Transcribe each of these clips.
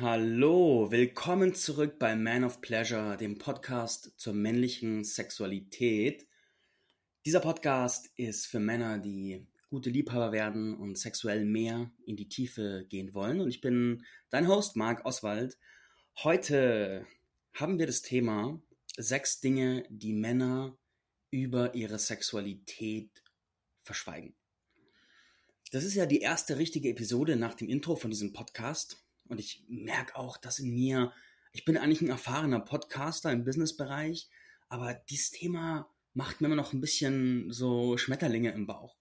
Hallo, willkommen zurück bei Man of Pleasure, dem Podcast zur männlichen Sexualität. Dieser Podcast ist für Männer, die gute Liebhaber werden und sexuell mehr in die Tiefe gehen wollen. Und ich bin dein Host, Marc Oswald. Heute haben wir das Thema sechs Dinge, die Männer über ihre Sexualität verschweigen. Das ist ja die erste richtige Episode nach dem Intro von diesem Podcast. Und ich merke auch, dass in mir, ich bin eigentlich ein erfahrener Podcaster im Businessbereich, aber dieses Thema macht mir immer noch ein bisschen so Schmetterlinge im Bauch.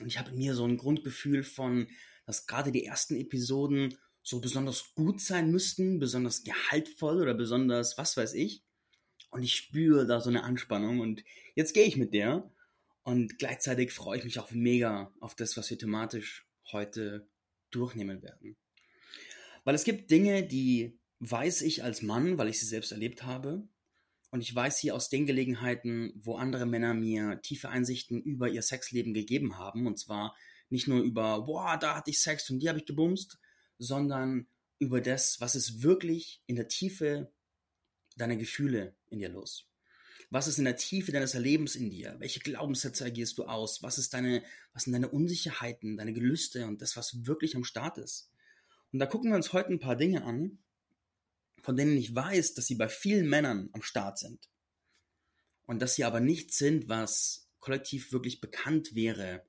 Und ich habe in mir so ein Grundgefühl von, dass gerade die ersten Episoden so besonders gut sein müssten, besonders gehaltvoll oder besonders was weiß ich. Und ich spüre da so eine Anspannung und jetzt gehe ich mit der. Und gleichzeitig freue ich mich auch mega auf das, was wir thematisch heute durchnehmen werden. Weil es gibt Dinge, die weiß ich als Mann, weil ich sie selbst erlebt habe. Und ich weiß sie aus den Gelegenheiten, wo andere Männer mir tiefe Einsichten über ihr Sexleben gegeben haben. Und zwar nicht nur über, boah, da hatte ich Sex und die habe ich gebumst, sondern über das, was ist wirklich in der Tiefe deiner Gefühle in dir los. Was ist in der Tiefe deines Erlebens in dir? Welche Glaubenssätze agierst du aus? Was ist deine, was sind deine Unsicherheiten, deine Gelüste und das, was wirklich am Start ist? Und da gucken wir uns heute ein paar Dinge an, von denen ich weiß, dass sie bei vielen Männern am Start sind. Und dass sie aber nicht sind, was kollektiv wirklich bekannt wäre,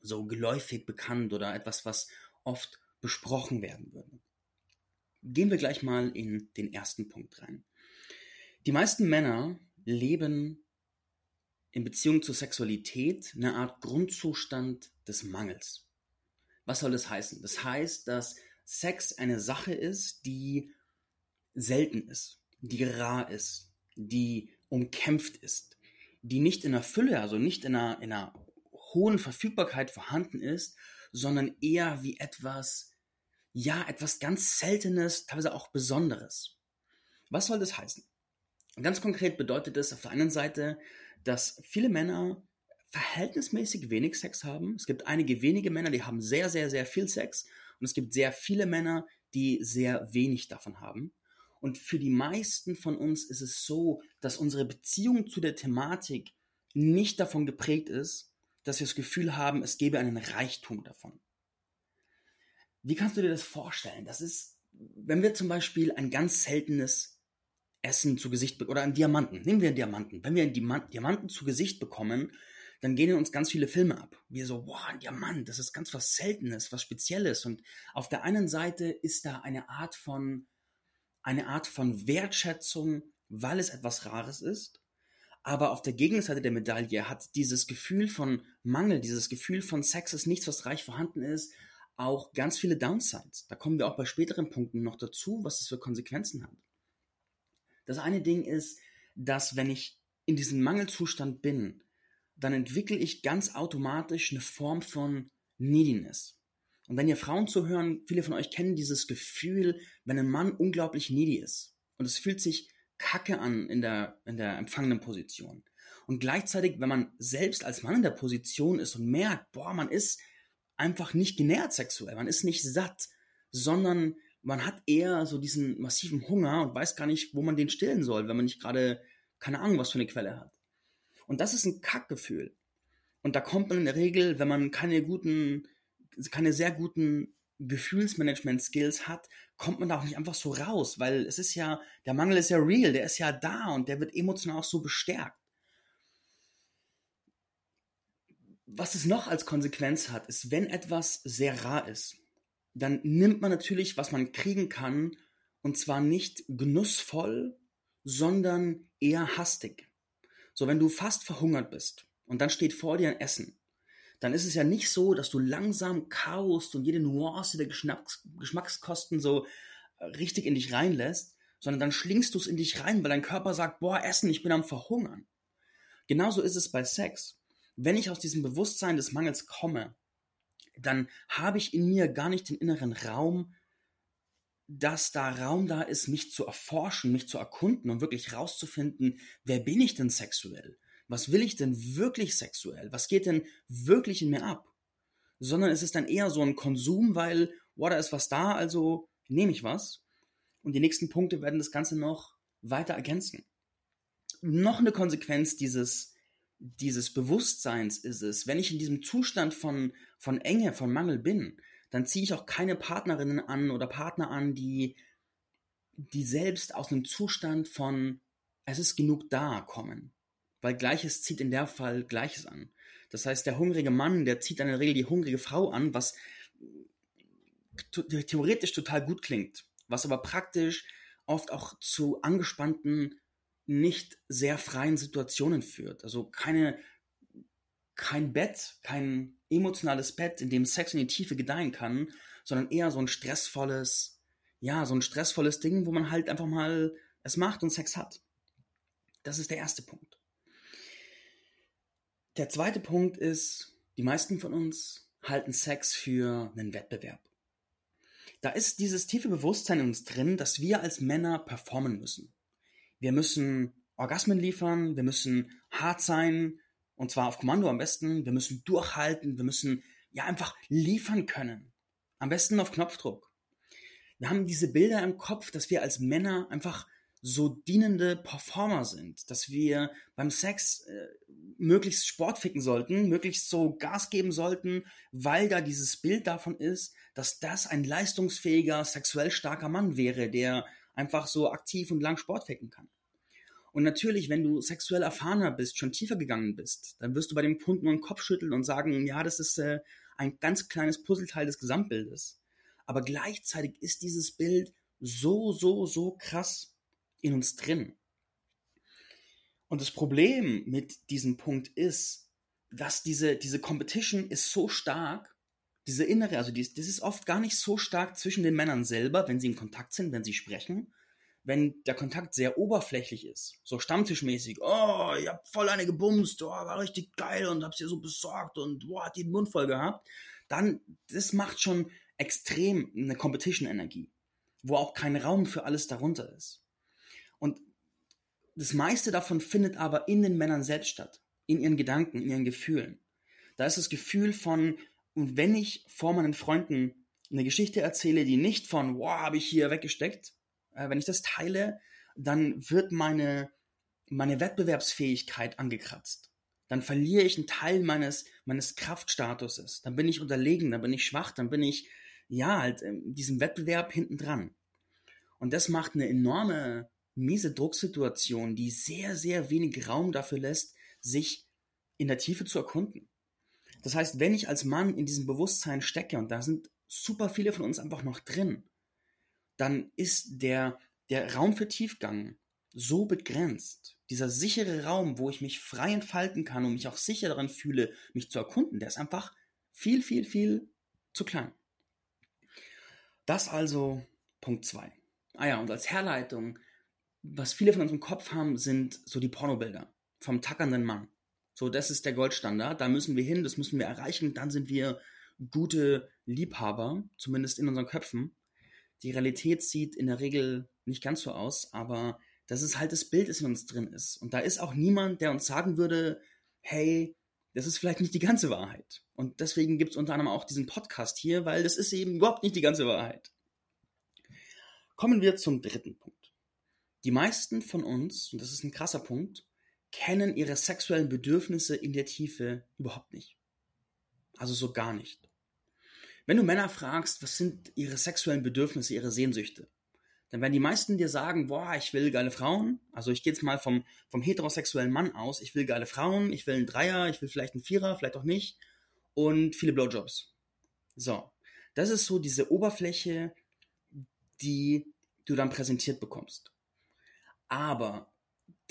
so geläufig bekannt oder etwas, was oft besprochen werden würde. Gehen wir gleich mal in den ersten Punkt rein. Die meisten Männer leben in Beziehung zur Sexualität eine Art Grundzustand des Mangels. Was soll das heißen? Das heißt, dass Sex eine Sache ist, die selten ist, die rar ist, die umkämpft ist, die nicht in der Fülle, also nicht in einer, in einer hohen Verfügbarkeit vorhanden ist, sondern eher wie etwas, ja, etwas ganz Seltenes, teilweise auch Besonderes. Was soll das heißen? Ganz konkret bedeutet es auf der einen Seite, dass viele Männer verhältnismäßig wenig Sex haben. Es gibt einige wenige Männer, die haben sehr, sehr, sehr viel Sex und es gibt sehr viele Männer, die sehr wenig davon haben. Und für die meisten von uns ist es so, dass unsere Beziehung zu der Thematik nicht davon geprägt ist, dass wir das Gefühl haben, es gäbe einen Reichtum davon. Wie kannst du dir das vorstellen? Das ist, wenn wir zum Beispiel ein ganz seltenes Essen zu Gesicht oder einen Diamanten, nehmen wir einen Diamanten, wenn wir einen Diamanten zu Gesicht bekommen, dann gehen in uns ganz viele Filme ab. Wir so, wow, ein Diamant, das ist ganz was Seltenes, was Spezielles. Und auf der einen Seite ist da eine Art von, eine Art von Wertschätzung, weil es etwas Rares ist. Aber auf der Gegenseite der Medaille hat dieses Gefühl von Mangel, dieses Gefühl von Sex ist nichts, was reich vorhanden ist, auch ganz viele Downsides. Da kommen wir auch bei späteren Punkten noch dazu, was das für Konsequenzen hat. Das eine Ding ist, dass wenn ich in diesem Mangelzustand bin, dann entwickle ich ganz automatisch eine Form von Neediness. Und wenn ihr Frauen zuhören, viele von euch kennen dieses Gefühl, wenn ein Mann unglaublich needy ist. Und es fühlt sich kacke an in der, in der empfangenen Position. Und gleichzeitig, wenn man selbst als Mann in der Position ist und merkt, boah, man ist einfach nicht genährt sexuell, man ist nicht satt, sondern man hat eher so diesen massiven Hunger und weiß gar nicht, wo man den stillen soll, wenn man nicht gerade keine Ahnung, was für eine Quelle hat. Und das ist ein Kackgefühl. Und da kommt man in der Regel, wenn man keine guten, keine sehr guten Gefühlsmanagement-Skills hat, kommt man da auch nicht einfach so raus, weil es ist ja, der Mangel ist ja real, der ist ja da und der wird emotional auch so bestärkt. Was es noch als Konsequenz hat, ist, wenn etwas sehr rar ist, dann nimmt man natürlich, was man kriegen kann, und zwar nicht genussvoll, sondern eher hastig. So, wenn du fast verhungert bist und dann steht vor dir ein Essen, dann ist es ja nicht so, dass du langsam kaust und jede Nuance der Geschmacks Geschmackskosten so äh, richtig in dich reinlässt, sondern dann schlingst du es in dich rein, weil dein Körper sagt, boah, Essen, ich bin am Verhungern. Genauso ist es bei Sex. Wenn ich aus diesem Bewusstsein des Mangels komme, dann habe ich in mir gar nicht den inneren Raum, dass da Raum da ist, mich zu erforschen, mich zu erkunden und wirklich rauszufinden, wer bin ich denn sexuell? Was will ich denn wirklich sexuell? Was geht denn wirklich in mir ab? Sondern es ist dann eher so ein Konsum, weil, wow, da ist was da, also nehme ich was. Und die nächsten Punkte werden das Ganze noch weiter ergänzen. Noch eine Konsequenz dieses, dieses Bewusstseins ist es, wenn ich in diesem Zustand von, von Enge, von Mangel bin, dann ziehe ich auch keine Partnerinnen an oder Partner an, die, die selbst aus einem Zustand von es ist genug da kommen. Weil Gleiches zieht in der Fall Gleiches an. Das heißt, der hungrige Mann, der zieht in der Regel die hungrige Frau an, was theoretisch total gut klingt, was aber praktisch oft auch zu angespannten, nicht sehr freien Situationen führt. Also keine, kein Bett, kein emotionales Bett, in dem Sex in die Tiefe gedeihen kann, sondern eher so ein stressvolles, ja, so ein stressvolles Ding, wo man halt einfach mal es macht und Sex hat. Das ist der erste Punkt. Der zweite Punkt ist, die meisten von uns halten Sex für einen Wettbewerb. Da ist dieses tiefe Bewusstsein in uns drin, dass wir als Männer performen müssen. Wir müssen Orgasmen liefern, wir müssen hart sein, und zwar auf Kommando am besten, wir müssen durchhalten, wir müssen ja einfach liefern können. Am besten auf Knopfdruck. Wir haben diese Bilder im Kopf, dass wir als Männer einfach so dienende Performer sind, dass wir beim Sex äh, möglichst Sport ficken sollten, möglichst so Gas geben sollten, weil da dieses Bild davon ist, dass das ein leistungsfähiger, sexuell starker Mann wäre, der einfach so aktiv und lang Sport ficken kann. Und natürlich, wenn du sexuell erfahrener bist, schon tiefer gegangen bist, dann wirst du bei dem Punkt nur den Kopf schütteln und sagen, ja, das ist äh, ein ganz kleines Puzzleteil des Gesamtbildes. Aber gleichzeitig ist dieses Bild so, so, so krass in uns drin. Und das Problem mit diesem Punkt ist, dass diese, diese Competition ist so stark, diese innere, also die, das ist oft gar nicht so stark zwischen den Männern selber, wenn sie in Kontakt sind, wenn sie sprechen, wenn der Kontakt sehr oberflächlich ist, so stammtischmäßig, oh, ich hab voll eine gebumst, oh, war richtig geil und hab's dir so besorgt und boah, hat die den Mund voll gehabt, dann, das macht schon extrem eine Competition-Energie, wo auch kein Raum für alles darunter ist. Und das meiste davon findet aber in den Männern selbst statt, in ihren Gedanken, in ihren Gefühlen. Da ist das Gefühl von, wenn ich vor meinen Freunden eine Geschichte erzähle, die nicht von, wow, habe ich hier weggesteckt, äh, wenn ich das teile, dann wird meine, meine Wettbewerbsfähigkeit angekratzt. Dann verliere ich einen Teil meines, meines Kraftstatuses. Dann bin ich unterlegen, dann bin ich schwach, dann bin ich, ja, halt in diesem Wettbewerb hinten dran. Und das macht eine enorme miese Drucksituation, die sehr, sehr wenig Raum dafür lässt, sich in der Tiefe zu erkunden. Das heißt, wenn ich als Mann in diesem Bewusstsein stecke, und da sind super viele von uns einfach noch drin, dann ist der, der Raum für Tiefgang so begrenzt. Dieser sichere Raum, wo ich mich frei entfalten kann und mich auch sicher daran fühle, mich zu erkunden, der ist einfach viel, viel, viel zu klein. Das also Punkt 2. Ah ja, und als Herleitung was viele von uns im Kopf haben, sind so die Pornobilder vom tackernden Mann. So, das ist der Goldstandard, da müssen wir hin, das müssen wir erreichen, dann sind wir gute Liebhaber, zumindest in unseren Köpfen. Die Realität sieht in der Regel nicht ganz so aus, aber das ist halt das Bild, das in uns drin ist. Und da ist auch niemand, der uns sagen würde, hey, das ist vielleicht nicht die ganze Wahrheit. Und deswegen gibt es unter anderem auch diesen Podcast hier, weil das ist eben überhaupt nicht die ganze Wahrheit. Kommen wir zum dritten Punkt. Die meisten von uns, und das ist ein krasser Punkt, kennen ihre sexuellen Bedürfnisse in der Tiefe überhaupt nicht. Also so gar nicht. Wenn du Männer fragst, was sind ihre sexuellen Bedürfnisse, ihre Sehnsüchte, dann werden die meisten dir sagen, boah, ich will geile Frauen. Also ich gehe jetzt mal vom, vom heterosexuellen Mann aus. Ich will geile Frauen, ich will einen Dreier, ich will vielleicht einen Vierer, vielleicht auch nicht. Und viele Blowjobs. So. Das ist so diese Oberfläche, die du dann präsentiert bekommst. Aber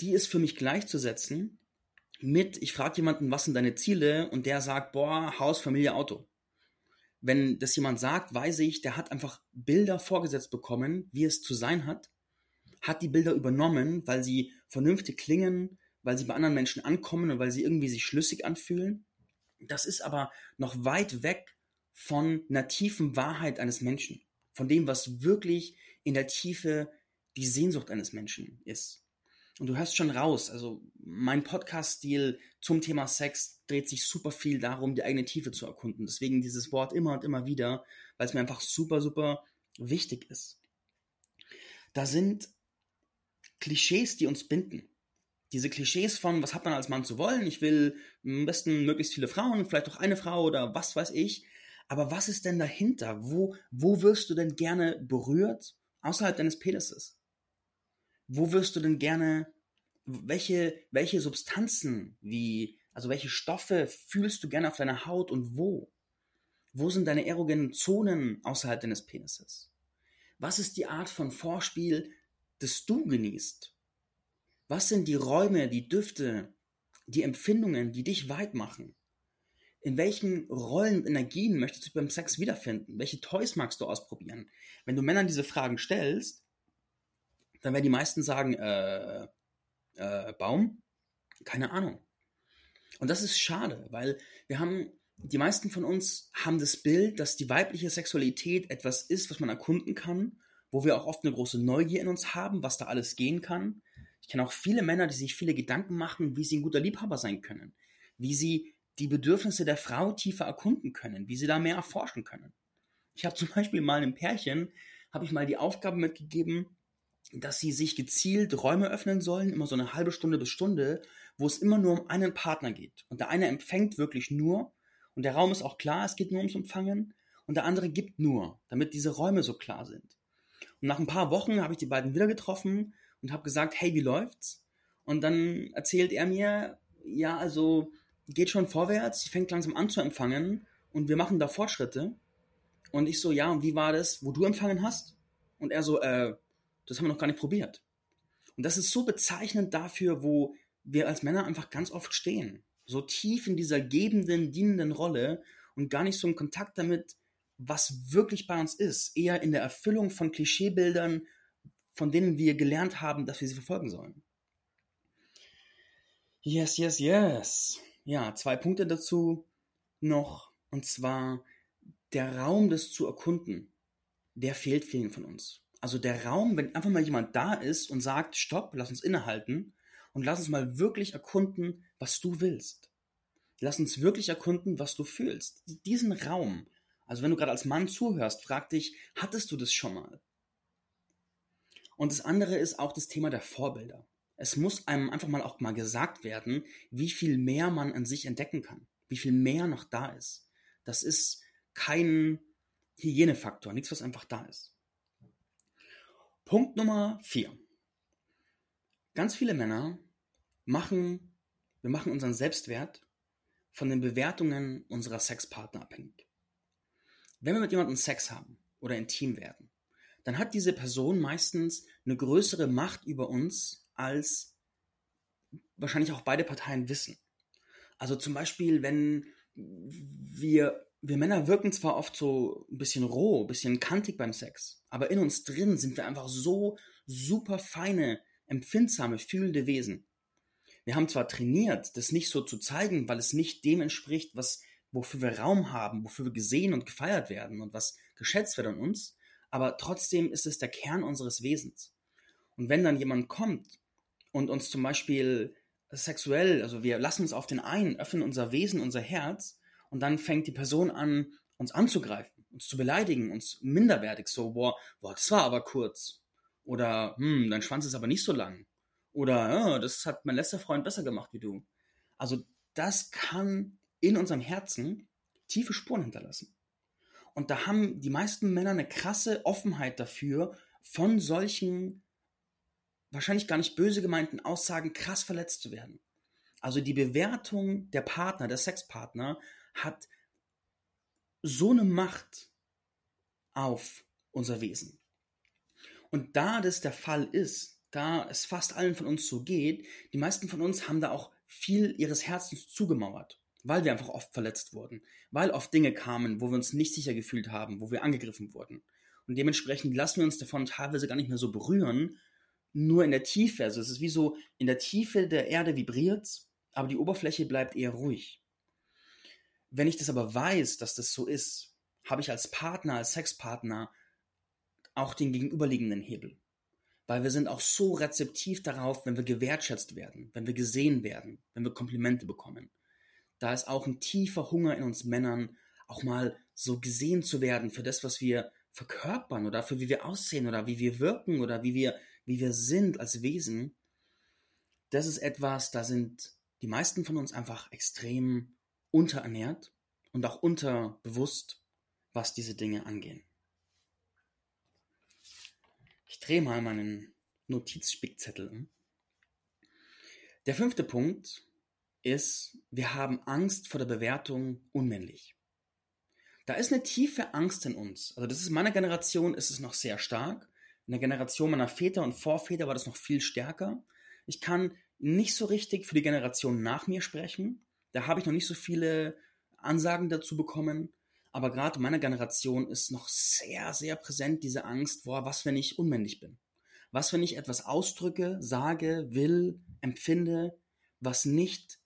die ist für mich gleichzusetzen mit, ich frage jemanden, was sind deine Ziele? Und der sagt, boah, Haus, Familie, Auto. Wenn das jemand sagt, weiß ich, der hat einfach Bilder vorgesetzt bekommen, wie es zu sein hat, hat die Bilder übernommen, weil sie vernünftig klingen, weil sie bei anderen Menschen ankommen und weil sie irgendwie sich schlüssig anfühlen. Das ist aber noch weit weg von einer tiefen Wahrheit eines Menschen, von dem, was wirklich in der Tiefe die Sehnsucht eines Menschen ist. Und du hörst schon raus, also mein Podcast-Stil zum Thema Sex dreht sich super viel darum, die eigene Tiefe zu erkunden. Deswegen dieses Wort immer und immer wieder, weil es mir einfach super, super wichtig ist. da sind Klischees, die uns binden. Diese Klischees von, was hat man als Mann zu wollen? Ich will am besten möglichst viele Frauen, vielleicht auch eine Frau oder was weiß ich. Aber was ist denn dahinter? Wo, wo wirst du denn gerne berührt außerhalb deines Penises? Wo wirst du denn gerne, welche, welche Substanzen, wie, also welche Stoffe fühlst du gerne auf deiner Haut und wo? Wo sind deine erogenen Zonen außerhalb deines Penises? Was ist die Art von Vorspiel, das du genießt? Was sind die Räume, die Düfte, die Empfindungen, die dich weit machen? In welchen Rollen und Energien möchtest du beim Sex wiederfinden? Welche Toys magst du ausprobieren? Wenn du Männern diese Fragen stellst, dann werden die meisten sagen, äh, äh, Baum? Keine Ahnung. Und das ist schade, weil wir haben, die meisten von uns haben das Bild, dass die weibliche Sexualität etwas ist, was man erkunden kann, wo wir auch oft eine große Neugier in uns haben, was da alles gehen kann. Ich kenne auch viele Männer, die sich viele Gedanken machen, wie sie ein guter Liebhaber sein können, wie sie die Bedürfnisse der Frau tiefer erkunden können, wie sie da mehr erforschen können. Ich habe zum Beispiel mal einem Pärchen, habe ich mal die Aufgabe mitgegeben, dass sie sich gezielt Räume öffnen sollen, immer so eine halbe Stunde bis Stunde, wo es immer nur um einen Partner geht. Und der eine empfängt wirklich nur, und der Raum ist auch klar, es geht nur ums Empfangen, und der andere gibt nur, damit diese Räume so klar sind. Und nach ein paar Wochen habe ich die beiden wieder getroffen und habe gesagt, hey, wie läuft's? Und dann erzählt er mir, ja, also geht schon vorwärts, sie fängt langsam an zu empfangen und wir machen da Fortschritte. Und ich so, ja, und wie war das, wo du empfangen hast? Und er so, äh, das haben wir noch gar nicht probiert. Und das ist so bezeichnend dafür, wo wir als Männer einfach ganz oft stehen. So tief in dieser gebenden, dienenden Rolle und gar nicht so im Kontakt damit, was wirklich bei uns ist. Eher in der Erfüllung von Klischeebildern, von denen wir gelernt haben, dass wir sie verfolgen sollen. Yes, yes, yes. Ja, zwei Punkte dazu noch. Und zwar der Raum, das zu erkunden, der fehlt vielen von uns. Also der Raum, wenn einfach mal jemand da ist und sagt, stopp, lass uns innehalten und lass uns mal wirklich erkunden, was du willst. Lass uns wirklich erkunden, was du fühlst. Diesen Raum. Also wenn du gerade als Mann zuhörst, frag dich, hattest du das schon mal? Und das andere ist auch das Thema der Vorbilder es muss einem einfach mal auch mal gesagt werden, wie viel mehr man an sich entdecken kann, wie viel mehr noch da ist. Das ist kein Hygienefaktor, nichts, was einfach da ist. Punkt Nummer vier. Ganz viele Männer machen, wir machen unseren Selbstwert von den Bewertungen unserer Sexpartner abhängig. Wenn wir mit jemandem Sex haben oder intim werden, dann hat diese Person meistens eine größere Macht über uns als wahrscheinlich auch beide Parteien wissen. Also zum Beispiel, wenn wir, wir Männer wirken zwar oft so ein bisschen roh, ein bisschen kantig beim Sex, aber in uns drin sind wir einfach so super feine, empfindsame, fühlende Wesen. Wir haben zwar trainiert, das nicht so zu zeigen, weil es nicht dem entspricht, was, wofür wir Raum haben, wofür wir gesehen und gefeiert werden und was geschätzt wird an uns, aber trotzdem ist es der Kern unseres Wesens. Und wenn dann jemand kommt und uns zum Beispiel sexuell, also wir lassen uns auf den einen, öffnen unser Wesen, unser Herz und dann fängt die Person an, uns anzugreifen, uns zu beleidigen, uns minderwertig, so, boah, boah, das war aber kurz. Oder, hm, dein Schwanz ist aber nicht so lang. Oder, ja, das hat mein letzter Freund besser gemacht wie du. Also, das kann in unserem Herzen tiefe Spuren hinterlassen. Und da haben die meisten Männer eine krasse Offenheit dafür, von solchen wahrscheinlich gar nicht böse gemeinten Aussagen krass verletzt zu werden. Also die Bewertung der Partner, der Sexpartner hat so eine Macht auf unser Wesen. Und da das der Fall ist, da es fast allen von uns so geht, die meisten von uns haben da auch viel ihres Herzens zugemauert, weil wir einfach oft verletzt wurden, weil oft Dinge kamen, wo wir uns nicht sicher gefühlt haben, wo wir angegriffen wurden. Und dementsprechend lassen wir uns davon teilweise gar nicht mehr so berühren, nur in der Tiefe. Also es ist wie so, in der Tiefe der Erde vibriert aber die Oberfläche bleibt eher ruhig. Wenn ich das aber weiß, dass das so ist, habe ich als Partner, als Sexpartner auch den gegenüberliegenden Hebel. Weil wir sind auch so rezeptiv darauf, wenn wir gewertschätzt werden, wenn wir gesehen werden, wenn wir Komplimente bekommen. Da ist auch ein tiefer Hunger in uns Männern, auch mal so gesehen zu werden für das, was wir verkörpern oder für wie wir aussehen oder wie wir wirken oder wie wir, wie wir sind als Wesen, das ist etwas, da sind die meisten von uns einfach extrem unterernährt und auch unterbewusst, was diese Dinge angehen. Ich drehe mal meinen Notizspickzettel um. Der fünfte Punkt ist, wir haben Angst vor der Bewertung unmännlich. Da ist eine tiefe Angst in uns. Also das ist in meiner Generation ist es noch sehr stark. In der Generation meiner Väter und Vorväter war das noch viel stärker. Ich kann nicht so richtig für die Generation nach mir sprechen. Da habe ich noch nicht so viele Ansagen dazu bekommen. Aber gerade in meiner Generation ist noch sehr, sehr präsent diese Angst, boah, was, wenn ich unmännlich bin? Was, wenn ich etwas ausdrücke, sage, will, empfinde, was nicht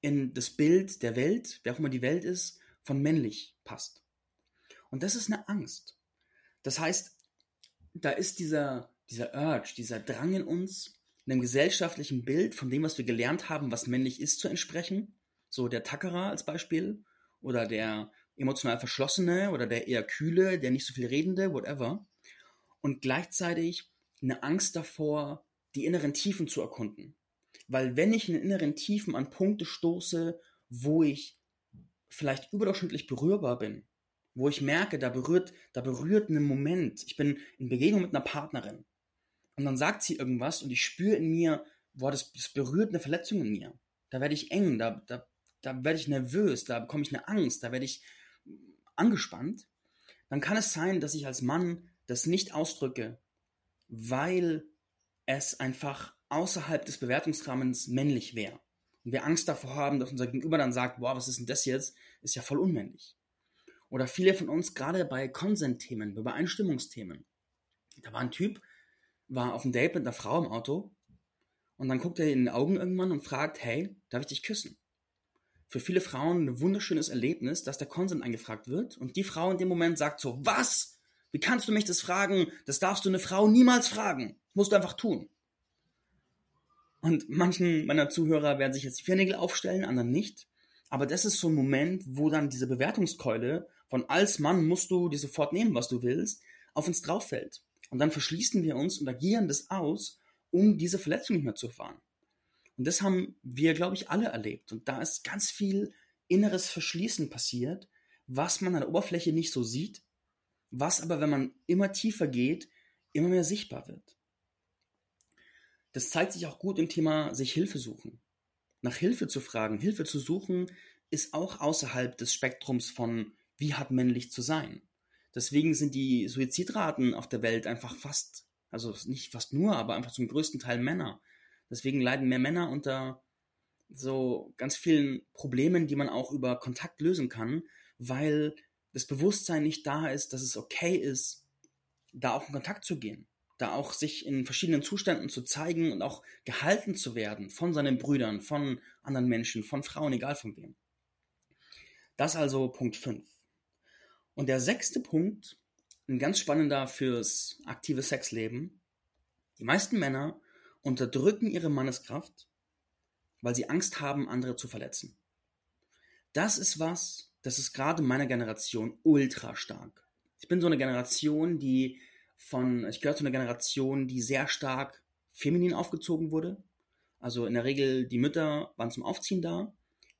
in das Bild der Welt, wer auch immer die Welt ist, von männlich passt. Und das ist eine Angst. Das heißt, da ist dieser, dieser Urge, dieser Drang in uns, einem gesellschaftlichen Bild von dem, was wir gelernt haben, was männlich ist, zu entsprechen. So der Tackerer als Beispiel oder der emotional Verschlossene oder der eher Kühle, der nicht so viel Redende, whatever. Und gleichzeitig eine Angst davor, die inneren Tiefen zu erkunden. Weil wenn ich in den inneren Tiefen an Punkte stoße, wo ich vielleicht überdurchschnittlich berührbar bin, wo ich merke, da berührt, da berührt ein Moment, ich bin in Begegnung mit einer Partnerin und dann sagt sie irgendwas und ich spüre in mir, boah, das, das berührt eine Verletzung in mir. Da werde ich eng, da, da, da werde ich nervös, da bekomme ich eine Angst, da werde ich angespannt. Dann kann es sein, dass ich als Mann das nicht ausdrücke, weil es einfach außerhalb des Bewertungsrahmens männlich wäre. Und wir Angst davor haben, dass unser Gegenüber dann sagt, boah, was ist denn das jetzt? Ist ja voll unmännlich. Oder viele von uns, gerade bei Consent-Themen, bei Übereinstimmungsthemen. Da war ein Typ, war auf einem Date mit einer Frau im Auto und dann guckt er in den Augen irgendwann und fragt, hey, darf ich dich küssen? Für viele Frauen ein wunderschönes Erlebnis, dass der Konsent angefragt wird und die Frau in dem Moment sagt so, was? Wie kannst du mich das fragen? Das darfst du eine Frau niemals fragen. Das musst du einfach tun. Und manchen meiner Zuhörer werden sich jetzt die Fingernägel aufstellen, anderen nicht. Aber das ist so ein Moment, wo dann diese Bewertungskeule von als Mann musst du dir sofort nehmen, was du willst, auf uns drauf fällt. Und dann verschließen wir uns und agieren das aus, um diese Verletzung nicht mehr zu erfahren. Und das haben wir, glaube ich, alle erlebt. Und da ist ganz viel inneres Verschließen passiert, was man an der Oberfläche nicht so sieht, was aber, wenn man immer tiefer geht, immer mehr sichtbar wird. Das zeigt sich auch gut im Thema sich Hilfe suchen. Nach Hilfe zu fragen, Hilfe zu suchen, ist auch außerhalb des Spektrums von, wie hat männlich zu sein. Deswegen sind die Suizidraten auf der Welt einfach fast, also nicht fast nur, aber einfach zum größten Teil Männer. Deswegen leiden mehr Männer unter so ganz vielen Problemen, die man auch über Kontakt lösen kann, weil das Bewusstsein nicht da ist, dass es okay ist, da auch in Kontakt zu gehen, da auch sich in verschiedenen Zuständen zu zeigen und auch gehalten zu werden von seinen Brüdern, von anderen Menschen, von Frauen, egal von wem. Das also Punkt 5. Und der sechste Punkt, ein ganz spannender fürs aktive Sexleben. Die meisten Männer unterdrücken ihre Manneskraft, weil sie Angst haben, andere zu verletzen. Das ist was, das ist gerade in meiner Generation ultra stark. Ich bin so eine Generation, die von, ich gehöre zu einer Generation, die sehr stark feminin aufgezogen wurde. Also in der Regel die Mütter waren zum Aufziehen da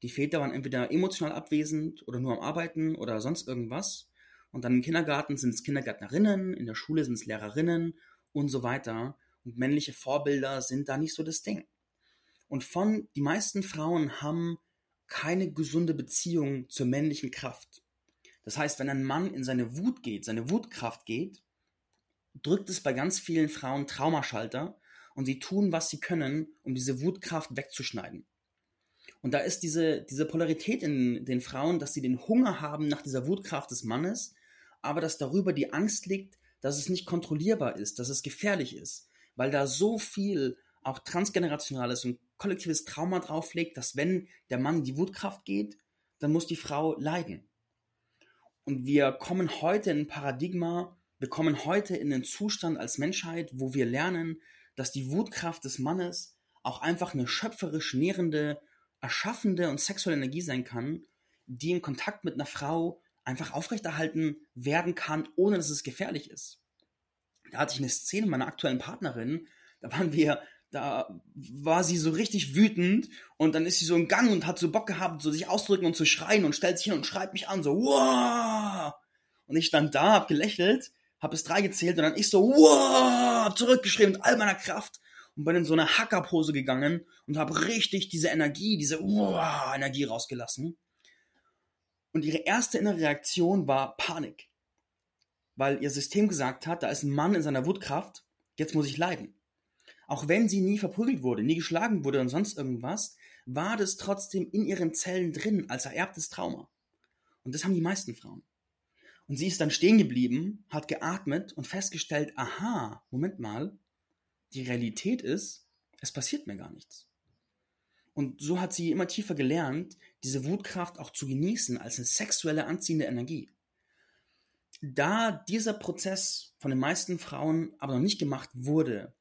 die Väter waren entweder emotional abwesend oder nur am Arbeiten oder sonst irgendwas. Und dann im Kindergarten sind es Kindergärtnerinnen, in der Schule sind es Lehrerinnen und so weiter. Und männliche Vorbilder sind da nicht so das Ding. Und von, die meisten Frauen haben keine gesunde Beziehung zur männlichen Kraft. Das heißt, wenn ein Mann in seine Wut geht, seine Wutkraft geht, drückt es bei ganz vielen Frauen Traumaschalter und sie tun, was sie können, um diese Wutkraft wegzuschneiden. Und da ist diese, diese Polarität in den Frauen, dass sie den Hunger haben nach dieser Wutkraft des Mannes, aber dass darüber die Angst liegt, dass es nicht kontrollierbar ist, dass es gefährlich ist, weil da so viel auch transgenerationales und kollektives Trauma drauf liegt, dass wenn der Mann in die Wutkraft geht, dann muss die Frau leiden. Und wir kommen heute in ein Paradigma, wir kommen heute in einen Zustand als Menschheit, wo wir lernen, dass die Wutkraft des Mannes auch einfach eine schöpferisch nährende erschaffende und sexuelle Energie sein kann, die im Kontakt mit einer Frau einfach aufrechterhalten werden kann, ohne dass es gefährlich ist. Da hatte ich eine Szene meiner aktuellen Partnerin, da waren wir, da war sie so richtig wütend und dann ist sie so im Gang und hat so Bock gehabt, so sich ausdrücken und zu schreien und stellt sich hin und schreibt mich an, so, wow! Und ich stand da, hab gelächelt, hab bis drei gezählt und dann ich so, wow! zurückgeschrieben mit all meiner Kraft und bin in so eine Hackerpose gegangen und habe richtig diese Energie, diese wow, Energie rausgelassen. Und ihre erste innere Reaktion war Panik. Weil ihr System gesagt hat, da ist ein Mann in seiner Wutkraft, jetzt muss ich leiden. Auch wenn sie nie verprügelt wurde, nie geschlagen wurde und sonst irgendwas, war das trotzdem in ihren Zellen drin als ererbtes Trauma. Und das haben die meisten Frauen. Und sie ist dann stehen geblieben, hat geatmet und festgestellt, aha, Moment mal, die Realität ist, es passiert mir gar nichts. Und so hat sie immer tiefer gelernt, diese Wutkraft auch zu genießen als eine sexuelle anziehende Energie. Da dieser Prozess von den meisten Frauen aber noch nicht gemacht wurde,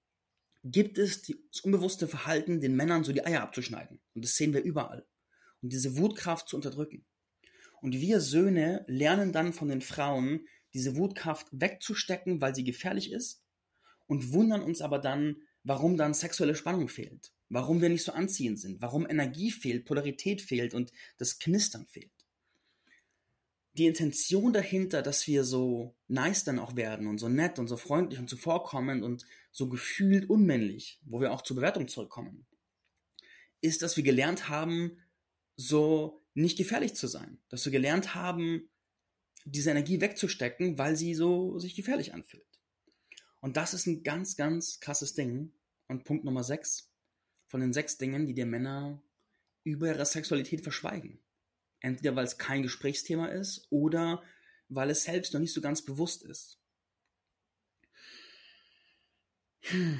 gibt es das unbewusste Verhalten, den Männern so die Eier abzuschneiden. Und das sehen wir überall. Und diese Wutkraft zu unterdrücken. Und wir Söhne lernen dann von den Frauen, diese Wutkraft wegzustecken, weil sie gefährlich ist. Und wundern uns aber dann, warum dann sexuelle Spannung fehlt warum wir nicht so anziehend sind, warum Energie fehlt, Polarität fehlt und das Knistern fehlt. Die Intention dahinter, dass wir so nice dann auch werden und so nett und so freundlich und zuvorkommend und so gefühlt unmännlich, wo wir auch zur Bewertung zurückkommen, ist, dass wir gelernt haben, so nicht gefährlich zu sein. Dass wir gelernt haben, diese Energie wegzustecken, weil sie so sich gefährlich anfühlt. Und das ist ein ganz, ganz krasses Ding. Und Punkt Nummer 6 von den sechs Dingen, die dir Männer über ihre Sexualität verschweigen. Entweder weil es kein Gesprächsthema ist oder weil es selbst noch nicht so ganz bewusst ist. Hm.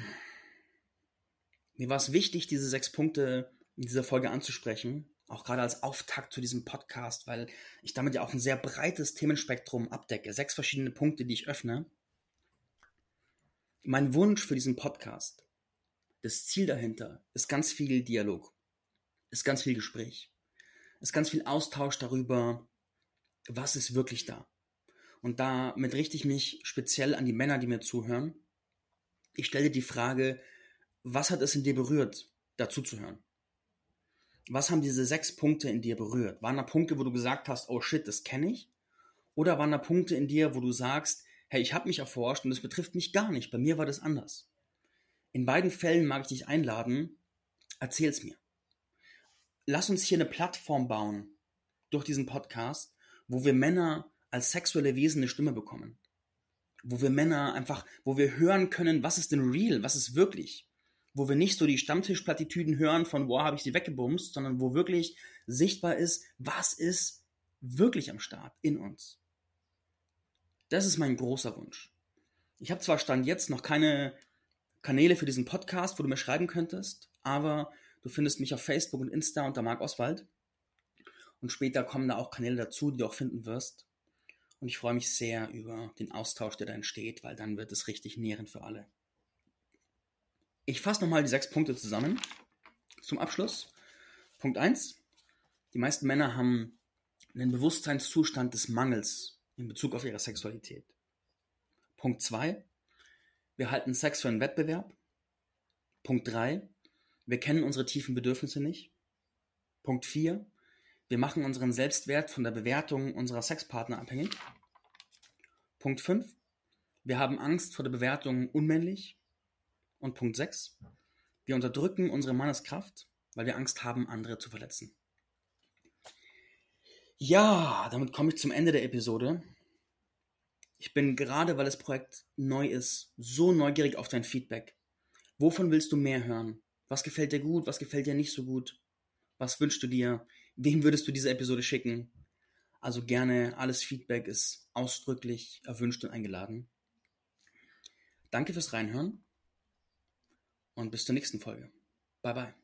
Mir war es wichtig, diese sechs Punkte in dieser Folge anzusprechen, auch gerade als Auftakt zu diesem Podcast, weil ich damit ja auch ein sehr breites Themenspektrum abdecke. Sechs verschiedene Punkte, die ich öffne. Mein Wunsch für diesen Podcast das Ziel dahinter ist ganz viel Dialog, ist ganz viel Gespräch, ist ganz viel Austausch darüber, was ist wirklich da. Und damit richte ich mich speziell an die Männer, die mir zuhören. Ich stelle die Frage, was hat es in dir berührt, dazu zu hören? Was haben diese sechs Punkte in dir berührt? Waren da Punkte, wo du gesagt hast, oh shit, das kenne ich? Oder waren da Punkte in dir, wo du sagst, hey, ich habe mich erforscht und das betrifft mich gar nicht, bei mir war das anders? In beiden Fällen mag ich dich einladen, erzähl's mir. Lass uns hier eine Plattform bauen durch diesen Podcast, wo wir Männer als sexuelle Wesen eine Stimme bekommen. Wo wir Männer einfach, wo wir hören können, was ist denn real, was ist wirklich. Wo wir nicht so die Stammtischplattitüden hören von, boah, habe ich sie weggebumst, sondern wo wirklich sichtbar ist, was ist wirklich am Start in uns. Das ist mein großer Wunsch. Ich habe zwar Stand jetzt noch keine Kanäle für diesen Podcast, wo du mir schreiben könntest, aber du findest mich auf Facebook und Insta unter Marc Oswald. Und später kommen da auch Kanäle dazu, die du auch finden wirst. Und ich freue mich sehr über den Austausch, der da entsteht, weil dann wird es richtig nährend für alle. Ich fasse nochmal die sechs Punkte zusammen. Zum Abschluss. Punkt 1. Die meisten Männer haben einen Bewusstseinszustand des Mangels in Bezug auf ihre Sexualität. Punkt 2. Wir halten Sex für einen Wettbewerb. Punkt 3. Wir kennen unsere tiefen Bedürfnisse nicht. Punkt 4. Wir machen unseren Selbstwert von der Bewertung unserer Sexpartner abhängig. Punkt 5. Wir haben Angst vor der Bewertung unmännlich. Und Punkt 6. Wir unterdrücken unsere Manneskraft, weil wir Angst haben, andere zu verletzen. Ja, damit komme ich zum Ende der Episode. Ich bin gerade, weil das Projekt neu ist, so neugierig auf dein Feedback. Wovon willst du mehr hören? Was gefällt dir gut? Was gefällt dir nicht so gut? Was wünschst du dir? Wem würdest du diese Episode schicken? Also gerne, alles Feedback ist ausdrücklich erwünscht und eingeladen. Danke fürs Reinhören und bis zur nächsten Folge. Bye bye.